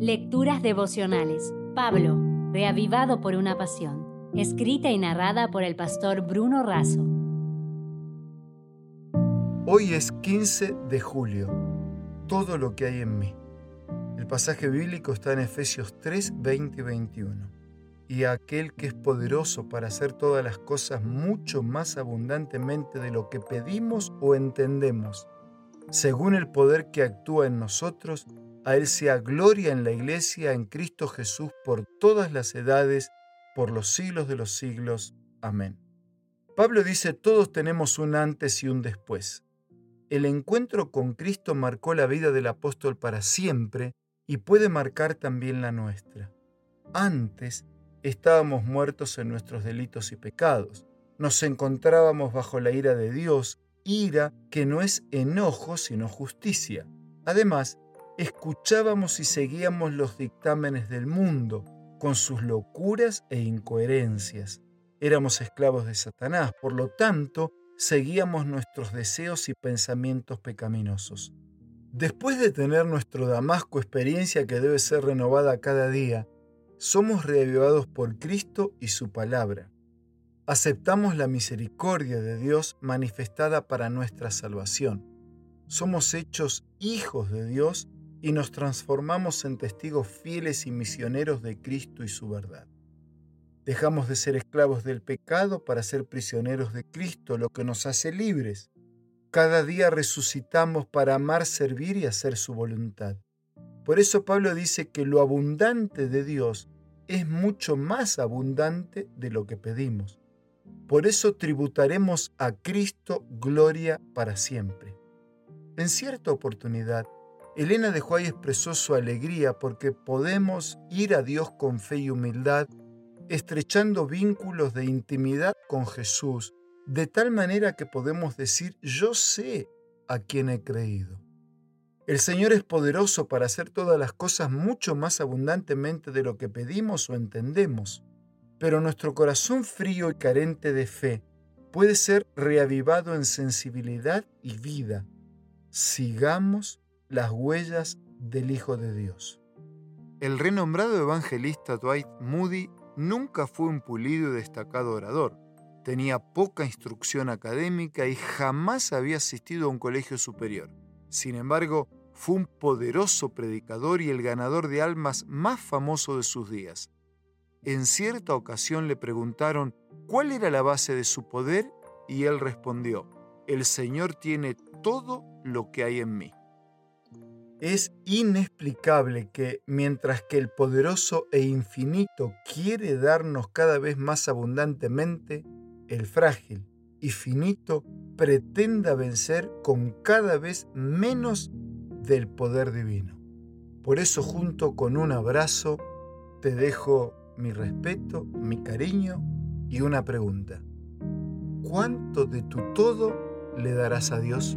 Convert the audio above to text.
Lecturas devocionales. Pablo, reavivado por una pasión. Escrita y narrada por el pastor Bruno Razo. Hoy es 15 de julio. Todo lo que hay en mí. El pasaje bíblico está en Efesios 3, 20 y 21. Y aquel que es poderoso para hacer todas las cosas mucho más abundantemente de lo que pedimos o entendemos, según el poder que actúa en nosotros, a Él sea gloria en la Iglesia, en Cristo Jesús, por todas las edades, por los siglos de los siglos. Amén. Pablo dice, todos tenemos un antes y un después. El encuentro con Cristo marcó la vida del apóstol para siempre y puede marcar también la nuestra. Antes estábamos muertos en nuestros delitos y pecados. Nos encontrábamos bajo la ira de Dios, ira que no es enojo sino justicia. Además, escuchábamos y seguíamos los dictámenes del mundo, con sus locuras e incoherencias. Éramos esclavos de Satanás, por lo tanto, seguíamos nuestros deseos y pensamientos pecaminosos. Después de tener nuestro Damasco experiencia que debe ser renovada cada día, somos reavivados por Cristo y su palabra. Aceptamos la misericordia de Dios manifestada para nuestra salvación. Somos hechos hijos de Dios y nos transformamos en testigos fieles y misioneros de Cristo y su verdad. Dejamos de ser esclavos del pecado para ser prisioneros de Cristo, lo que nos hace libres. Cada día resucitamos para amar, servir y hacer su voluntad. Por eso Pablo dice que lo abundante de Dios es mucho más abundante de lo que pedimos. Por eso tributaremos a Cristo gloria para siempre. En cierta oportunidad, Elena de Juárez expresó su alegría porque podemos ir a Dios con fe y humildad, estrechando vínculos de intimidad con Jesús, de tal manera que podemos decir, yo sé a quién he creído. El Señor es poderoso para hacer todas las cosas mucho más abundantemente de lo que pedimos o entendemos, pero nuestro corazón frío y carente de fe puede ser reavivado en sensibilidad y vida. Sigamos las huellas del Hijo de Dios. El renombrado evangelista Dwight Moody nunca fue un pulido y destacado orador. Tenía poca instrucción académica y jamás había asistido a un colegio superior. Sin embargo, fue un poderoso predicador y el ganador de almas más famoso de sus días. En cierta ocasión le preguntaron cuál era la base de su poder y él respondió, el Señor tiene todo lo que hay en mí. Es inexplicable que mientras que el poderoso e infinito quiere darnos cada vez más abundantemente, el frágil y finito pretenda vencer con cada vez menos del poder divino. Por eso junto con un abrazo te dejo mi respeto, mi cariño y una pregunta. ¿Cuánto de tu todo le darás a Dios?